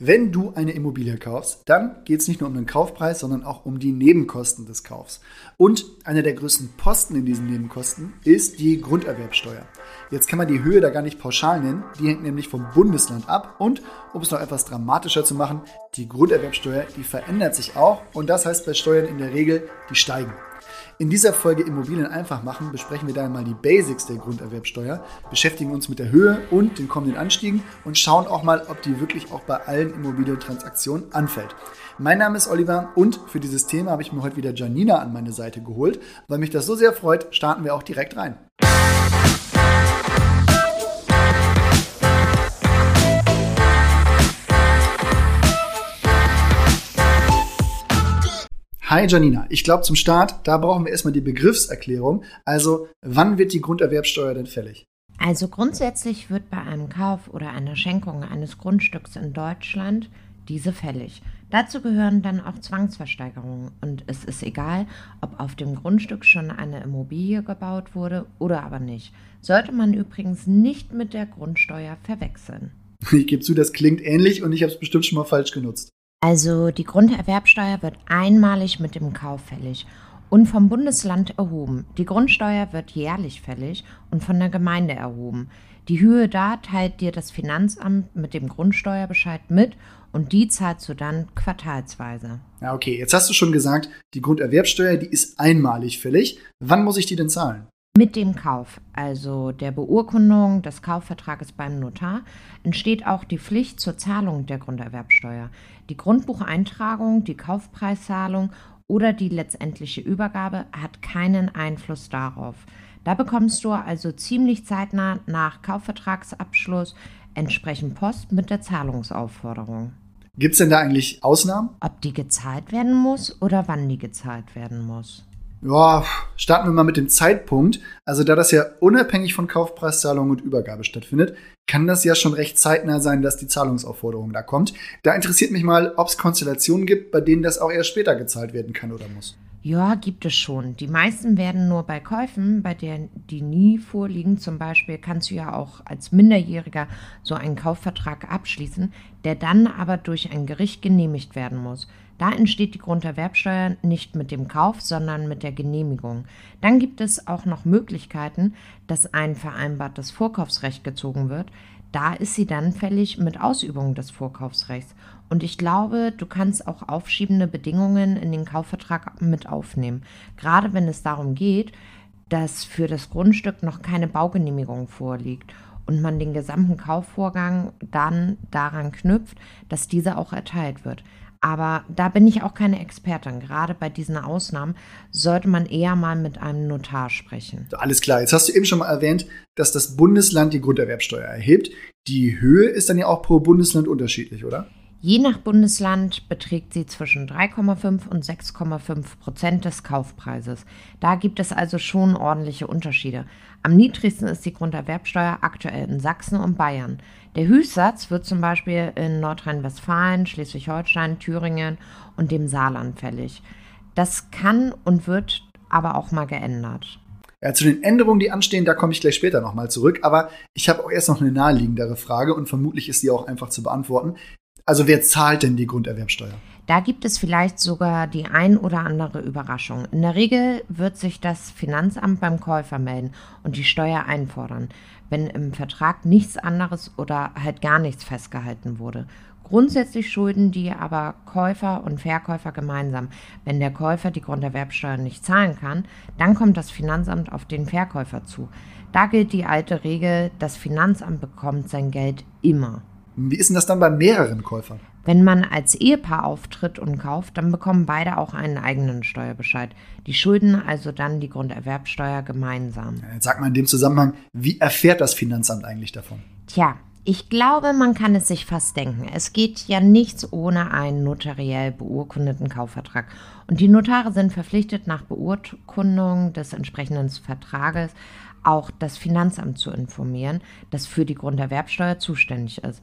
Wenn du eine Immobilie kaufst, dann geht es nicht nur um den Kaufpreis, sondern auch um die Nebenkosten des Kaufs. Und einer der größten Posten in diesen Nebenkosten ist die Grunderwerbsteuer. Jetzt kann man die Höhe da gar nicht pauschal nennen, die hängt nämlich vom Bundesland ab. Und um es noch etwas dramatischer zu machen, die Grunderwerbsteuer, die verändert sich auch und das heißt bei Steuern in der Regel, die steigen. In dieser Folge Immobilien einfach machen besprechen wir daher mal die Basics der Grunderwerbsteuer, beschäftigen uns mit der Höhe und den kommenden Anstiegen und schauen auch mal, ob die wirklich auch bei allen Immobilientransaktionen anfällt. Mein Name ist Oliver und für dieses Thema habe ich mir heute wieder Janina an meine Seite geholt. Weil mich das so sehr freut, starten wir auch direkt rein. Hi Janina, ich glaube zum Start, da brauchen wir erstmal die Begriffserklärung. Also, wann wird die Grunderwerbsteuer denn fällig? Also grundsätzlich wird bei einem Kauf oder einer Schenkung eines Grundstücks in Deutschland diese fällig. Dazu gehören dann auch Zwangsversteigerungen und es ist egal, ob auf dem Grundstück schon eine Immobilie gebaut wurde oder aber nicht. Sollte man übrigens nicht mit der Grundsteuer verwechseln. Ich gebe zu, das klingt ähnlich und ich habe es bestimmt schon mal falsch genutzt. Also die Grunderwerbsteuer wird einmalig mit dem Kauf fällig und vom Bundesland erhoben. Die Grundsteuer wird jährlich fällig und von der Gemeinde erhoben. Die Höhe da teilt dir das Finanzamt mit dem Grundsteuerbescheid mit und die zahlst du dann quartalsweise. Ja, okay. Jetzt hast du schon gesagt, die Grunderwerbsteuer, die ist einmalig fällig. Wann muss ich die denn zahlen? Mit dem Kauf, also der Beurkundung des Kaufvertrages beim Notar, entsteht auch die Pflicht zur Zahlung der Grunderwerbsteuer. Die Grundbucheintragung, die Kaufpreiszahlung oder die letztendliche Übergabe hat keinen Einfluss darauf. Da bekommst du also ziemlich zeitnah nach Kaufvertragsabschluss entsprechend Post mit der Zahlungsaufforderung. Gibt es denn da eigentlich Ausnahmen? Ob die gezahlt werden muss oder wann die gezahlt werden muss. Ja, starten wir mal mit dem Zeitpunkt. Also da das ja unabhängig von Kaufpreiszahlung und Übergabe stattfindet, kann das ja schon recht zeitnah sein, dass die Zahlungsaufforderung da kommt. Da interessiert mich mal, ob es Konstellationen gibt, bei denen das auch erst später gezahlt werden kann oder muss. Ja, gibt es schon. Die meisten werden nur bei Käufen, bei denen die nie vorliegen. Zum Beispiel kannst du ja auch als Minderjähriger so einen Kaufvertrag abschließen, der dann aber durch ein Gericht genehmigt werden muss. Da entsteht die Grunderwerbsteuer nicht mit dem Kauf, sondern mit der Genehmigung. Dann gibt es auch noch Möglichkeiten, dass ein vereinbartes Vorkaufsrecht gezogen wird. Da ist sie dann fällig mit Ausübung des Vorkaufsrechts. Und ich glaube, du kannst auch aufschiebende Bedingungen in den Kaufvertrag mit aufnehmen. Gerade wenn es darum geht, dass für das Grundstück noch keine Baugenehmigung vorliegt und man den gesamten Kaufvorgang dann daran knüpft, dass dieser auch erteilt wird. Aber da bin ich auch keine Expertin. Gerade bei diesen Ausnahmen sollte man eher mal mit einem Notar sprechen. Alles klar. Jetzt hast du eben schon mal erwähnt, dass das Bundesland die Grunderwerbsteuer erhebt. Die Höhe ist dann ja auch pro Bundesland unterschiedlich, oder? Je nach Bundesland beträgt sie zwischen 3,5 und 6,5 Prozent des Kaufpreises. Da gibt es also schon ordentliche Unterschiede. Am niedrigsten ist die Grunderwerbsteuer aktuell in Sachsen und Bayern. Der Höchstsatz wird zum Beispiel in Nordrhein-Westfalen, Schleswig-Holstein, Thüringen und dem Saarland fällig. Das kann und wird aber auch mal geändert. Ja, zu den Änderungen, die anstehen, da komme ich gleich später nochmal zurück. Aber ich habe auch erst noch eine naheliegendere Frage und vermutlich ist die auch einfach zu beantworten. Also wer zahlt denn die Grunderwerbsteuer? Da gibt es vielleicht sogar die ein oder andere Überraschung. In der Regel wird sich das Finanzamt beim Käufer melden und die Steuer einfordern, wenn im Vertrag nichts anderes oder halt gar nichts festgehalten wurde. Grundsätzlich schulden die aber Käufer und Verkäufer gemeinsam. Wenn der Käufer die Grunderwerbsteuer nicht zahlen kann, dann kommt das Finanzamt auf den Verkäufer zu. Da gilt die alte Regel, das Finanzamt bekommt sein Geld immer. Wie ist denn das dann bei mehreren Käufern? Wenn man als Ehepaar auftritt und kauft, dann bekommen beide auch einen eigenen Steuerbescheid. Die schulden also dann die Grunderwerbsteuer gemeinsam. Jetzt sag mal in dem Zusammenhang, wie erfährt das Finanzamt eigentlich davon? Tja, ich glaube, man kann es sich fast denken. Es geht ja nichts ohne einen notariell beurkundeten Kaufvertrag. Und die Notare sind verpflichtet, nach Beurkundung des entsprechenden Vertrages auch das Finanzamt zu informieren, das für die Grunderwerbsteuer zuständig ist.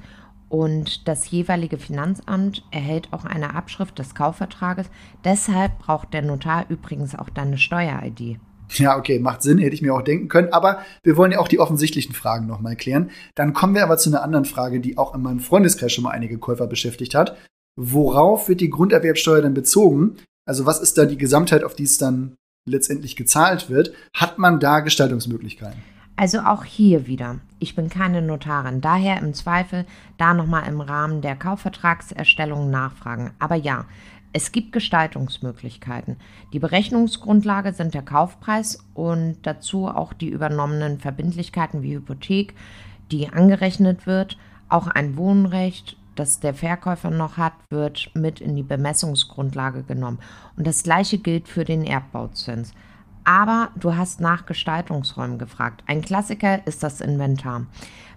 Und das jeweilige Finanzamt erhält auch eine Abschrift des Kaufvertrages. Deshalb braucht der Notar übrigens auch deine Steuer-ID. Ja, okay, macht Sinn, hätte ich mir auch denken können. Aber wir wollen ja auch die offensichtlichen Fragen nochmal klären. Dann kommen wir aber zu einer anderen Frage, die auch in meinem Freundeskreis schon mal einige Käufer beschäftigt hat. Worauf wird die Grunderwerbsteuer denn bezogen? Also was ist da die Gesamtheit, auf die es dann letztendlich gezahlt wird? Hat man da Gestaltungsmöglichkeiten? Also auch hier wieder. Ich bin keine Notarin, daher im Zweifel da nochmal im Rahmen der Kaufvertragserstellung nachfragen. Aber ja, es gibt Gestaltungsmöglichkeiten. Die Berechnungsgrundlage sind der Kaufpreis und dazu auch die übernommenen Verbindlichkeiten wie Hypothek, die angerechnet wird. Auch ein Wohnrecht, das der Verkäufer noch hat, wird mit in die Bemessungsgrundlage genommen. Und das gleiche gilt für den Erdbauzins. Aber du hast nach Gestaltungsräumen gefragt. Ein Klassiker ist das Inventar.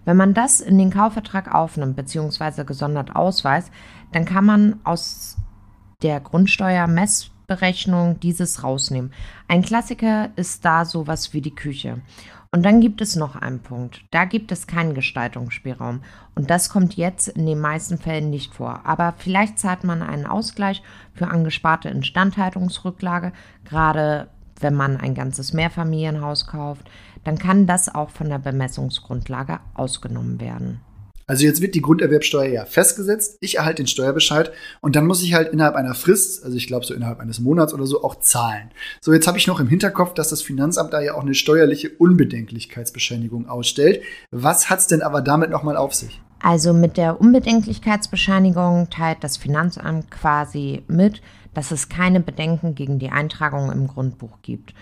Wenn man das in den Kaufvertrag aufnimmt bzw. gesondert ausweist, dann kann man aus der Grundsteuermessberechnung dieses rausnehmen. Ein Klassiker ist da sowas wie die Küche. Und dann gibt es noch einen Punkt. Da gibt es keinen Gestaltungsspielraum. Und das kommt jetzt in den meisten Fällen nicht vor. Aber vielleicht zahlt man einen Ausgleich für angesparte Instandhaltungsrücklage, gerade wenn man ein ganzes Mehrfamilienhaus kauft. Dann kann das auch von der Bemessungsgrundlage ausgenommen werden. Also jetzt wird die Grunderwerbsteuer ja festgesetzt, ich erhalte den Steuerbescheid und dann muss ich halt innerhalb einer Frist, also ich glaube so innerhalb eines Monats oder so, auch zahlen. So, jetzt habe ich noch im Hinterkopf, dass das Finanzamt da ja auch eine steuerliche Unbedenklichkeitsbescheinigung ausstellt. Was hat es denn aber damit nochmal auf sich? Also mit der Unbedenklichkeitsbescheinigung teilt das Finanzamt quasi mit, dass es keine Bedenken gegen die Eintragung im Grundbuch gibt.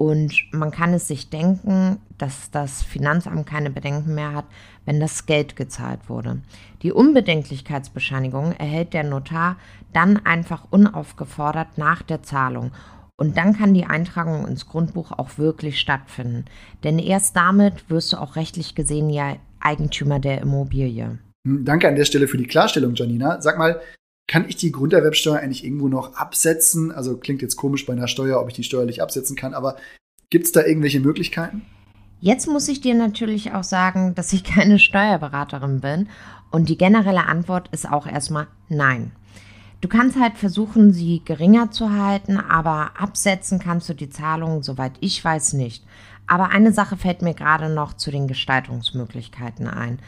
Und man kann es sich denken, dass das Finanzamt keine Bedenken mehr hat, wenn das Geld gezahlt wurde. Die Unbedenklichkeitsbescheinigung erhält der Notar dann einfach unaufgefordert nach der Zahlung. Und dann kann die Eintragung ins Grundbuch auch wirklich stattfinden. Denn erst damit wirst du auch rechtlich gesehen ja Eigentümer der Immobilie. Danke an der Stelle für die Klarstellung, Janina. Sag mal, kann ich die Grunderwerbsteuer eigentlich irgendwo noch absetzen? Also klingt jetzt komisch bei einer Steuer, ob ich die steuerlich absetzen kann, aber gibt es da irgendwelche Möglichkeiten? Jetzt muss ich dir natürlich auch sagen, dass ich keine Steuerberaterin bin und die generelle Antwort ist auch erstmal nein. Du kannst halt versuchen, sie geringer zu halten, aber absetzen kannst du die Zahlungen, soweit ich weiß, nicht. Aber eine Sache fällt mir gerade noch zu den Gestaltungsmöglichkeiten ein.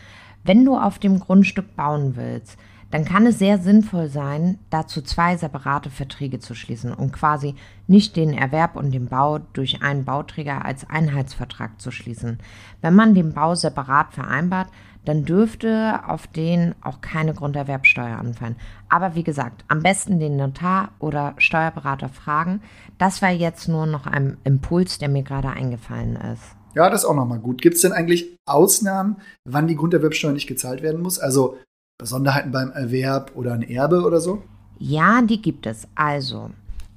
Wenn du auf dem Grundstück bauen willst, dann kann es sehr sinnvoll sein, dazu zwei separate Verträge zu schließen und quasi nicht den Erwerb und den Bau durch einen Bauträger als Einheitsvertrag zu schließen. Wenn man den Bau separat vereinbart, dann dürfte auf den auch keine Grunderwerbsteuer anfallen. Aber wie gesagt, am besten den Notar oder Steuerberater fragen. Das war jetzt nur noch ein Impuls, der mir gerade eingefallen ist. Ja, das ist auch nochmal gut. Gibt es denn eigentlich Ausnahmen, wann die Grunderwerbsteuer nicht gezahlt werden muss? Also Besonderheiten beim Erwerb oder ein Erbe oder so? Ja, die gibt es. Also,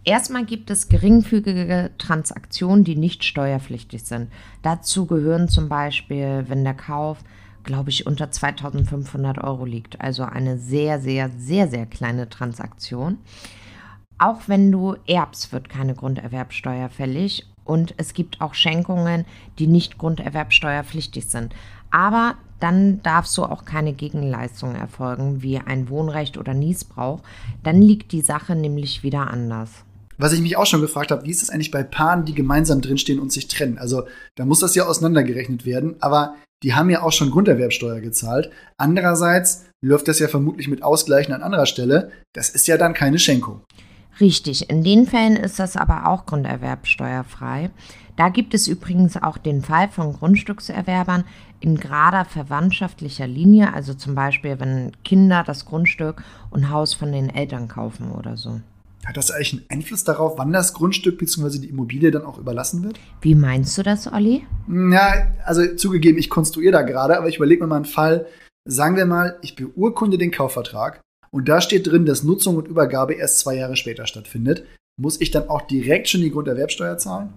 erstmal gibt es geringfügige Transaktionen, die nicht steuerpflichtig sind. Dazu gehören zum Beispiel, wenn der Kauf, glaube ich, unter 2500 Euro liegt. Also eine sehr, sehr, sehr, sehr kleine Transaktion. Auch wenn du erbst, wird keine Grunderwerbsteuer fällig. Und es gibt auch Schenkungen, die nicht grunderwerbsteuerpflichtig sind. Aber dann darf so auch keine Gegenleistung erfolgen, wie ein Wohnrecht oder Niesbrauch. Dann liegt die Sache nämlich wieder anders. Was ich mich auch schon gefragt habe, wie ist es eigentlich bei Paaren, die gemeinsam drinstehen und sich trennen? Also da muss das ja auseinandergerechnet werden, aber die haben ja auch schon Grunderwerbsteuer gezahlt. Andererseits läuft das ja vermutlich mit Ausgleichen an anderer Stelle. Das ist ja dann keine Schenkung. Richtig, in den Fällen ist das aber auch grunderwerbsteuerfrei. Da gibt es übrigens auch den Fall von Grundstückserwerbern in gerader verwandtschaftlicher Linie, also zum Beispiel, wenn Kinder das Grundstück und Haus von den Eltern kaufen oder so. Hat das eigentlich einen Einfluss darauf, wann das Grundstück bzw. die Immobilie dann auch überlassen wird? Wie meinst du das, Olli? Ja, also zugegeben, ich konstruiere da gerade, aber ich überlege mir mal einen Fall. Sagen wir mal, ich beurkunde den Kaufvertrag und da steht drin, dass Nutzung und Übergabe erst zwei Jahre später stattfindet. Muss ich dann auch direkt schon die Grunderwerbsteuer zahlen?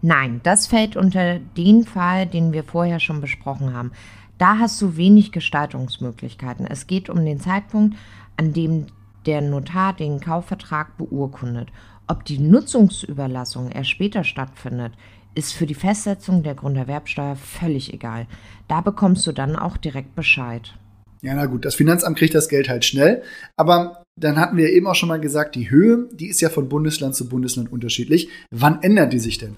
Nein, das fällt unter den Fall, den wir vorher schon besprochen haben. Da hast du wenig Gestaltungsmöglichkeiten. Es geht um den Zeitpunkt, an dem der Notar den Kaufvertrag beurkundet. Ob die Nutzungsüberlassung erst später stattfindet, ist für die Festsetzung der Grunderwerbsteuer völlig egal. Da bekommst du dann auch direkt Bescheid. Ja, na gut, das Finanzamt kriegt das Geld halt schnell. Aber dann hatten wir eben auch schon mal gesagt, die Höhe, die ist ja von Bundesland zu Bundesland unterschiedlich. Wann ändert die sich denn?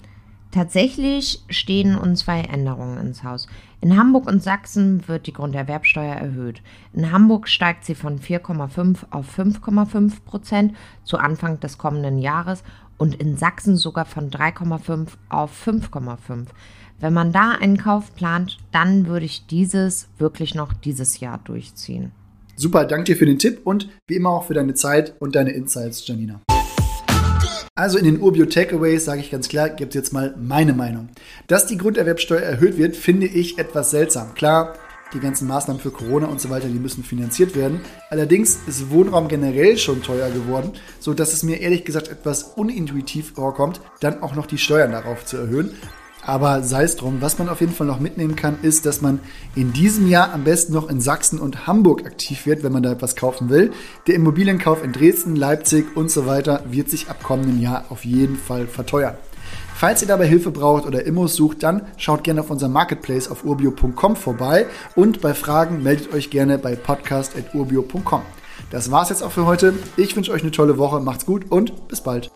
Tatsächlich stehen uns zwei Änderungen ins Haus. In Hamburg und Sachsen wird die Grunderwerbsteuer erhöht. In Hamburg steigt sie von 4,5 auf 5,5 Prozent zu Anfang des kommenden Jahres und in Sachsen sogar von 3,5 auf 5,5. Wenn man da einen Kauf plant, dann würde ich dieses wirklich noch dieses Jahr durchziehen. Super, danke dir für den Tipp und wie immer auch für deine Zeit und deine Insights, Janina. Also in den Urbio Takeaways sage ich ganz klar, gibt jetzt mal meine Meinung. Dass die Grunderwerbsteuer erhöht wird, finde ich etwas seltsam. Klar, die ganzen Maßnahmen für Corona und so weiter, die müssen finanziert werden. Allerdings ist Wohnraum generell schon teuer geworden, so dass es mir ehrlich gesagt etwas unintuitiv vorkommt, dann auch noch die Steuern darauf zu erhöhen. Aber sei es drum, was man auf jeden Fall noch mitnehmen kann, ist, dass man in diesem Jahr am besten noch in Sachsen und Hamburg aktiv wird, wenn man da etwas kaufen will. Der Immobilienkauf in Dresden, Leipzig und so weiter wird sich ab kommenden Jahr auf jeden Fall verteuern. Falls ihr dabei Hilfe braucht oder Immos sucht, dann schaut gerne auf unserem Marketplace auf urbio.com vorbei und bei Fragen meldet euch gerne bei podcast.urbio.com. Das war's jetzt auch für heute. Ich wünsche euch eine tolle Woche, macht's gut und bis bald.